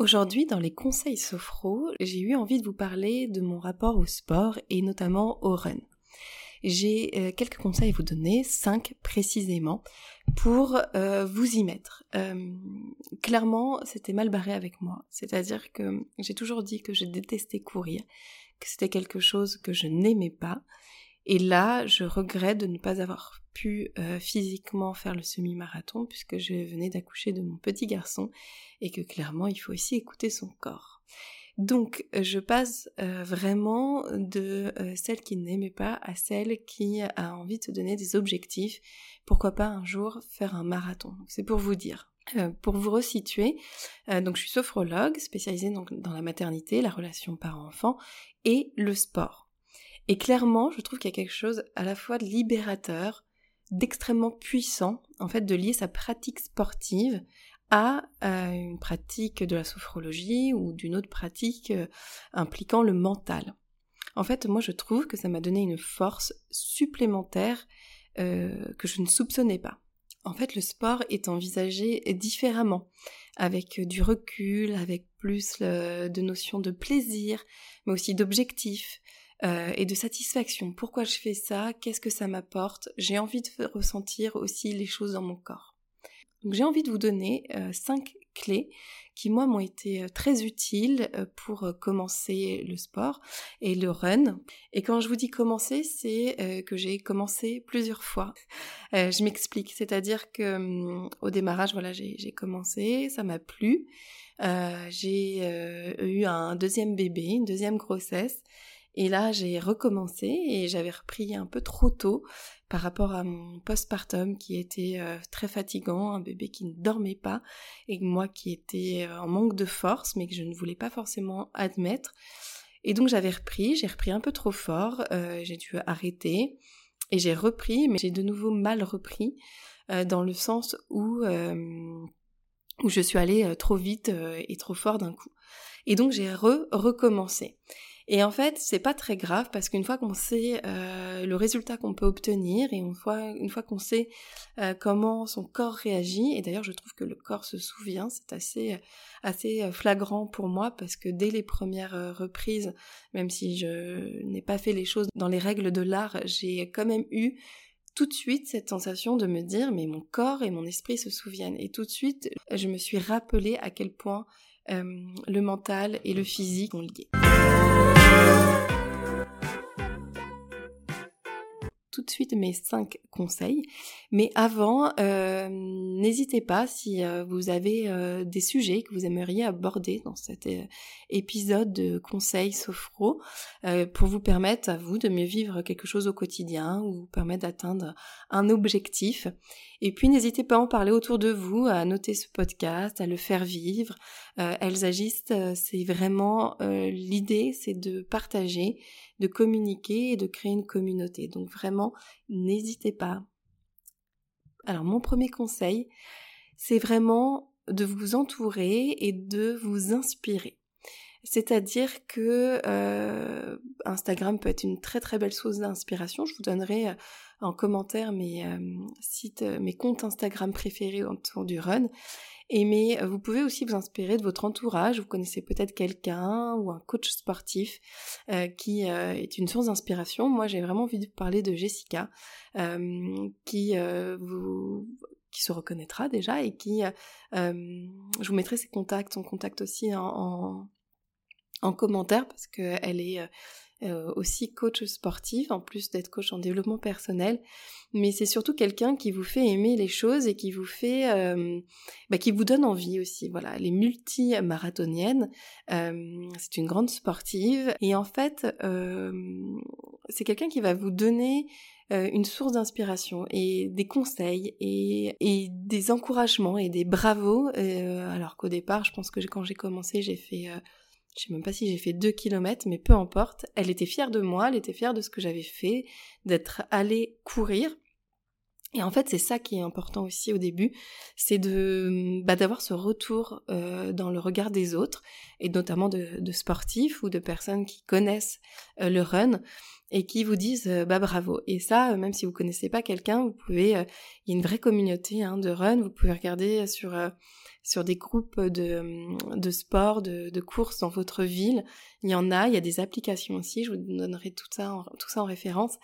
Aujourd'hui, dans les conseils sophro, j'ai eu envie de vous parler de mon rapport au sport et notamment au run j'ai euh, quelques conseils à vous donner, cinq précisément, pour euh, vous y mettre. Euh, clairement, c'était mal barré avec moi. C'est-à-dire que j'ai toujours dit que je détestais courir, que c'était quelque chose que je n'aimais pas. Et là, je regrette de ne pas avoir pu physiquement faire le semi-marathon puisque je venais d'accoucher de mon petit garçon et que clairement, il faut aussi écouter son corps. Donc, euh, je passe euh, vraiment de euh, celle qui n'aimait pas à celle qui a envie de se donner des objectifs. Pourquoi pas un jour faire un marathon? C'est pour vous dire. pour vous resituer, donc je suis sophrologue spécialisée dans la maternité, la relation parent-enfant et le sport. Et clairement, je trouve qu'il y a quelque chose à la fois de libérateur, d'extrêmement puissant, en fait, de lier sa pratique sportive à euh, une pratique de la sophrologie ou d'une autre pratique euh, impliquant le mental. En fait, moi je trouve que ça m'a donné une force supplémentaire euh, que je ne soupçonnais pas. En fait, le sport est envisagé différemment, avec du recul, avec plus de notions de plaisir, mais aussi d'objectif et de satisfaction. Pourquoi je fais ça? Qu'est-ce que ça m'apporte? J'ai envie de ressentir aussi les choses dans mon corps. Donc j'ai envie de vous donner euh, cinq clés qui moi m'ont été euh, très utiles euh, pour commencer le sport et le run. Et quand je vous dis commencer, c'est que j'ai commencé plusieurs fois. je m'explique, c'est-à-dire que hum, au démarrage, voilà, j'ai commencé, ça m'a plu. j'ai eu un deuxième bébé, une deuxième grossesse. Et là, j'ai recommencé et j'avais repris un peu trop tôt par rapport à mon postpartum qui était euh, très fatigant, un bébé qui ne dormait pas et moi qui était euh, en manque de force mais que je ne voulais pas forcément admettre. Et donc j'avais repris, j'ai repris un peu trop fort, euh, j'ai dû arrêter et j'ai repris, mais j'ai de nouveau mal repris dans le sens où où je suis allée trop vite et trop fort d'un coup. Et donc j'ai re recommencé. Et en fait, c'est pas très grave parce qu'une fois qu'on sait euh, le résultat qu'on peut obtenir et une fois, qu'on sait euh, comment son corps réagit, et d'ailleurs je trouve que le corps se souvient, c'est assez, euh, flagrant pour moi parce que dès les premières reprises, même si je n'ai pas fait les choses dans les règles de l'art, j'ai quand même eu tout de suite cette sensation de me dire mais mon corps et mon esprit se souviennent et tout de suite je me suis rappelé à quel point le mental et le physique sont liés. Tout de suite mes cinq conseils. Mais avant, euh, n'hésitez pas si euh, vous avez euh, des sujets que vous aimeriez aborder dans cet épisode de conseils sophro pour vous permettre à vous de mieux vivre quelque chose au quotidien ou vous permettre d'atteindre un objectif. Et puis n'hésitez pas à en parler autour de vous, à noter ce podcast, à le faire vivre. Elles agissent, c'est vraiment l'idée, c'est de partager de communiquer et de créer une communauté. Donc vraiment, n'hésitez pas. Alors mon premier conseil, c'est vraiment de vous entourer et de vous inspirer. C'est-à-dire que euh, Instagram peut être une très très belle source d'inspiration. Je vous donnerai euh, en commentaire mes euh, sites, mes comptes Instagram préférés autour du run. Et mais vous pouvez aussi vous inspirer de votre entourage. Vous connaissez peut-être quelqu'un ou un coach sportif qui est une source d'inspiration. Moi, j'ai vraiment envie de parler de Jessica, qui vous qui se reconnaîtra déjà et qui je vous mettrai ses contacts, son contact aussi en, en commentaire parce qu'elle est euh, euh, aussi coach sportif, en plus d'être coach en développement personnel. Mais c'est surtout quelqu'un qui vous fait aimer les choses et qui vous fait, euh, bah, qui vous donne envie aussi. Voilà, elle est multi-marathonienne, c'est une grande sportive et en fait, c'est quelqu'un qui va vous donner euh, une source d'inspiration et des conseils et, et, des encouragements et des bravos. Euh, alors qu'au départ, je pense que quand j'ai commencé, j'ai fait, euh, je sais même pas si j'ai fait deux kilomètres, mais peu importe. Elle était fière de moi, elle était fière de ce que j'avais fait, d'être allée courir. Et en fait, c'est ça qui est important aussi au début, c'est de bah, d'avoir ce retour euh, dans le regard des autres, et notamment de, de sportifs ou de personnes qui connaissent euh, le run et qui vous disent euh, bah bravo. Et ça, même si vous connaissez pas quelqu'un, vous pouvez, il y a une vraie communauté hein, de run. Vous pouvez regarder sur sur des groupes de, de sport, de, de courses dans votre ville. Il y en a, il y a des applications aussi. Je vous donnerai tout ça tout ça en référence.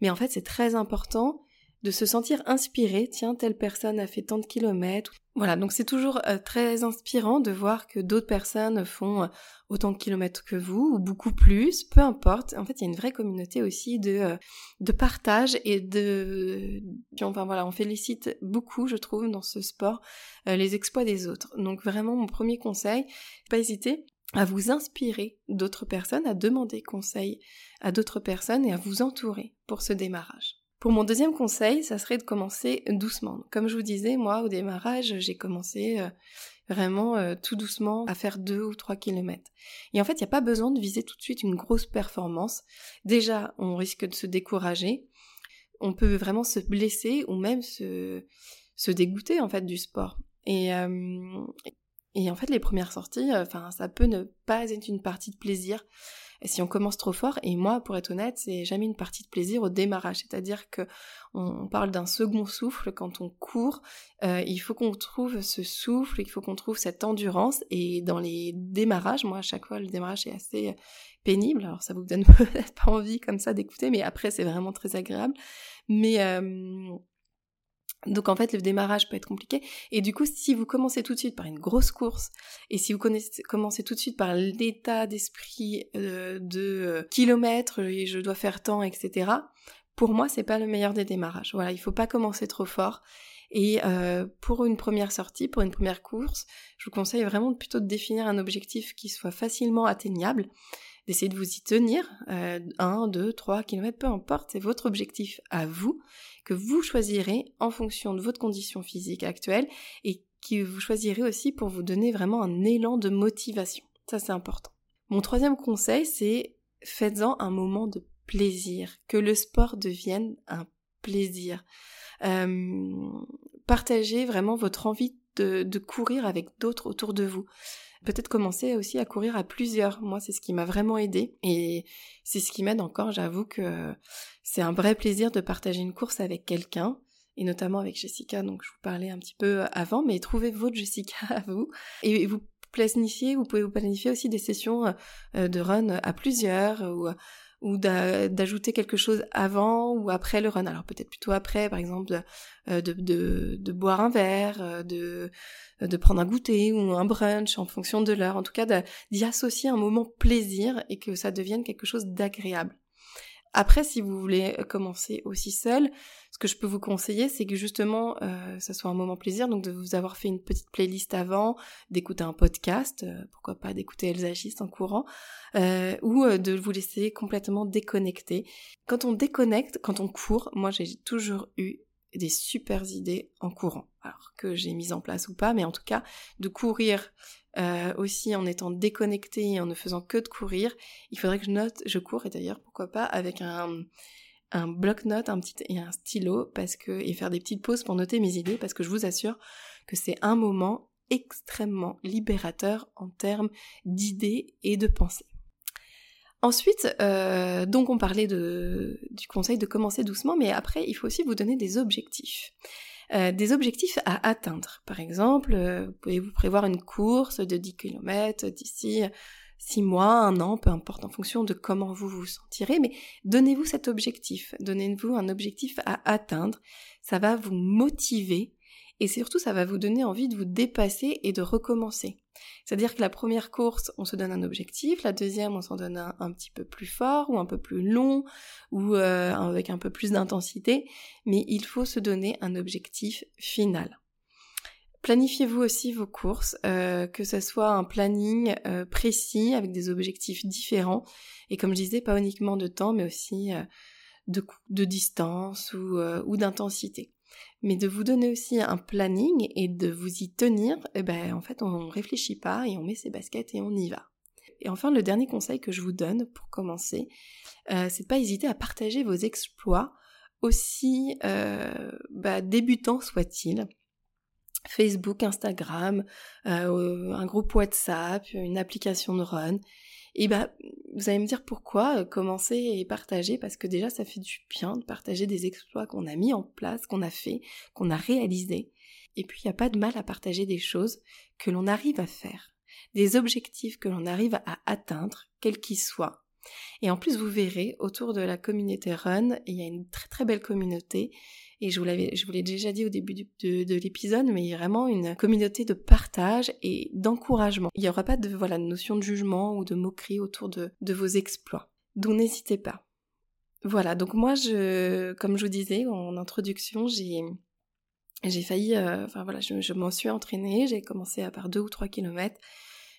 Mais en fait, c'est très important de se sentir inspiré, tiens, telle personne a fait tant de kilomètres. Voilà, donc c'est toujours euh, très inspirant de voir que d'autres personnes font euh, autant de kilomètres que vous, ou beaucoup plus, peu importe. En fait, il y a une vraie communauté aussi de, euh, de partage et de... Enfin voilà, on félicite beaucoup, je trouve, dans ce sport, les exploits des autres. Donc vraiment, mon premier conseil, pas hésiter à vous inspirer d'autres personnes, à demander conseil à d'autres personnes et à vous entourer pour ce démarrage. Pour mon deuxième conseil, ça serait de commencer doucement. Comme je vous disais, moi, au démarrage, j'ai commencé euh, vraiment euh, tout doucement à faire deux ou trois kilomètres. Et en fait, il n'y a pas besoin de viser tout de suite une grosse performance. Déjà, on risque de se décourager. On peut vraiment se blesser ou même se, se dégoûter en fait du sport. Euh, et en fait, les premières sorties, enfin, ça peut ne pas être une partie de plaisir si on commence trop fort, et moi, pour être honnête, c'est jamais une partie de plaisir au démarrage. C'est-à-dire que on parle d'un second souffle quand on court. Euh, il faut qu'on trouve ce souffle, il faut qu'on trouve cette endurance. Et dans les démarrages, moi, à chaque fois, le démarrage est assez pénible. Alors, ça vous donne peut-être pas envie comme ça d'écouter, mais après, c'est vraiment très agréable. Mais euh, donc en fait, le démarrage peut être compliqué. Et du coup, si vous commencez tout de suite par une grosse course, et si vous commencez tout de suite par l'état d'esprit euh, de euh, kilomètres, et je dois faire tant, etc., pour moi, c'est pas le meilleur des démarrages. Voilà, il faut pas commencer trop fort. Et euh, pour une première sortie, pour une première course, je vous conseille vraiment plutôt de définir un objectif qui soit facilement atteignable d'essayer de vous y tenir, euh, 1, 2, 3 km, peu importe, c'est votre objectif à vous, que vous choisirez en fonction de votre condition physique actuelle et que vous choisirez aussi pour vous donner vraiment un élan de motivation. Ça c'est important. Mon troisième conseil, c'est faites-en un moment de plaisir, que le sport devienne un plaisir. Euh, partagez vraiment votre envie de courir avec d'autres autour de vous. Peut-être commencer aussi à courir à plusieurs. Moi, c'est ce qui m'a vraiment aidé et c'est ce qui m'aide encore. J'avoue que c'est un vrai plaisir de partager une course avec quelqu'un et notamment avec Jessica, donc je vous parlais un petit peu avant, mais trouvez votre Jessica à vous et vous planifiez, vous pouvez vous planifier aussi des sessions euh, de run à plusieurs ou ou d'ajouter quelque chose avant ou après le run. Alors peut-être plutôt après, par exemple, de, de, boire un verre, euh, de, de prendre un goûter ou un brunch en fonction de l'heure. En tout cas, d'y associer un moment plaisir et que ça devienne quelque chose d'agréable. Après, si vous voulez commencer aussi seul, ce que je peux vous conseiller, c'est que justement, euh, ça soit un moment plaisir, donc de vous avoir fait une petite playlist avant, d'écouter un podcast, euh, pourquoi pas d'écouter Elsa en courant, euh, ou euh, de vous laisser complètement déconnecter. Quand on déconnecte, quand on court, moi j'ai toujours eu des super idées en courant, alors que j'ai mis en place ou pas, mais en tout cas, de courir aussi en étant déconnecté et en ne faisant que de courir, il faudrait que je note, je cours et d'ailleurs pourquoi pas avec un, un bloc-notes un petit, et un stylo parce que, et faire des petites pauses pour noter mes idées parce que je vous assure que c'est un moment extrêmement libérateur en termes d'idées et de pensées. Ensuite, euh, donc on parlait du conseil de commencer doucement, mais après il faut aussi vous donner des objectifs. Euh, des objectifs à atteindre. Par exemple, euh, vous pouvez vous prévoir une course de 10 km d'ici 6 mois, un an, peu importe, en fonction de comment vous vous sentirez, mais donnez-vous cet objectif, donnez-vous un objectif à atteindre, ça va vous motiver et surtout ça va vous donner envie de vous dépasser et de recommencer. C'est-à-dire que la première course, on se donne un objectif, la deuxième, on s'en donne un, un, petit peu plus fort ou un peu plus long ou euh, avec un peu plus d'intensité, mais il faut se donner un objectif final. Planifiez-vous aussi vos courses, euh, que ce soit un planning euh, précis avec des objectifs différents et comme je disais, pas uniquement de temps, mais aussi de, de distance ou, euh, d'intensité. Mais de vous donner aussi un planning et de vous y tenir, eh ben, en fait, on réfléchit pas et on met ses baskets et on y va. Et enfin, le dernier conseil que je vous donne pour commencer, euh, c'est de pas hésiter à partager vos exploits, aussi euh, bah, débutants soient-ils. Facebook, Instagram, euh, un groupe WhatsApp, une application de run. Et bah, vous allez me dire pourquoi euh, commencer et partager, parce que déjà ça fait du bien de partager des exploits qu'on a mis en place, qu'on a fait, qu'on a réalisé. Et puis il n'y a pas de mal à partager des choses que l'on arrive à faire, des objectifs que l'on arrive à atteindre, quels qu'ils soient. Et en plus, vous verrez, autour de la communauté Run, il y a une très très belle communauté. Et je vous l'avais, je vous l'ai déjà dit au début de, l'épisode, mais il y a vraiment une communauté de partage et d'encouragement. Il n'y aura pas de, voilà, de notion de jugement ou de moquerie autour de, vos exploits. Donc n'hésitez pas. Voilà, donc moi, je, comme je vous disais en introduction, j'ai, j'ai failli, euh, enfin voilà, je, m'en suis entraînée, j'ai commencé à par deux ou trois kilomètres.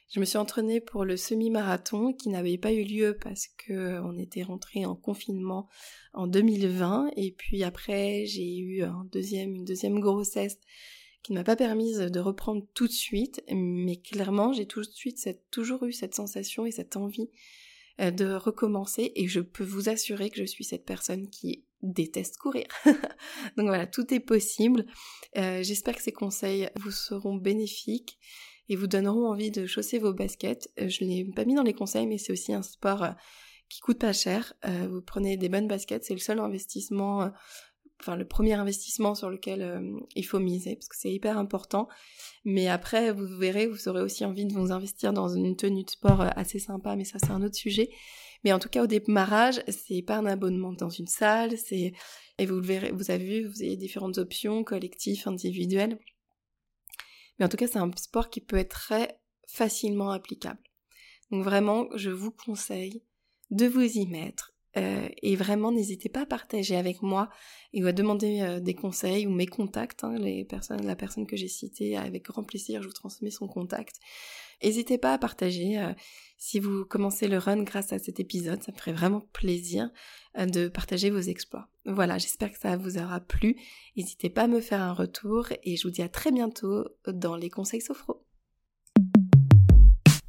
Je me suis entraînée pour le semi-marathon qui n'avait pas eu lieu parce que euh, on était rentré en confinement en 2020 et puis après j'ai eu une deuxième grossesse qui ne m'a pas permise de reprendre tout de suite, mais clairement j'ai tout de suite toujours eu cette sensation et cette envie euh, de recommencer et je peux vous assurer que je suis cette personne qui déteste courir. Donc voilà, tout est possible. Euh, j'espère que ces conseils vous seront bénéfiques et vous donneront envie de chausser vos baskets. Euh, je ne l'ai pas mis dans les conseils, mais c'est aussi un sport euh, qui coûte pas cher. Euh, vous prenez des bonnes baskets, c'est le seul investissement, enfin le premier investissement sur lequel il faut miser, parce que c'est hyper important. Mais après, vous verrez, vous aurez aussi envie de vous investir dans une tenue de sport assez sympa, mais ça c'est un autre sujet. Mais en tout cas, au démarrage, c'est pas un abonnement dans une salle, c'est et vous verrez, vous avez vu, vous avez différentes options, collectifs, individuels. Mais en tout cas, c'est un sport qui peut être très facilement applicable. Donc vraiment, je vous conseille de vous y mettre. Euh, et vraiment, n'hésitez pas à partager avec moi et à demander euh, des conseils ou mes contacts. Hein, la personne que j'ai citée, avec grand plaisir, je vous transmets son contact. N'hésitez pas à partager euh, si vous commencez le run grâce à cet épisode, ça me ferait vraiment plaisir de partager vos exploits. Voilà, j'espère que ça vous aura plu. N'hésitez pas à me faire un retour et je vous dis à très bientôt dans les conseils Sophro.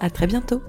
À très bientôt!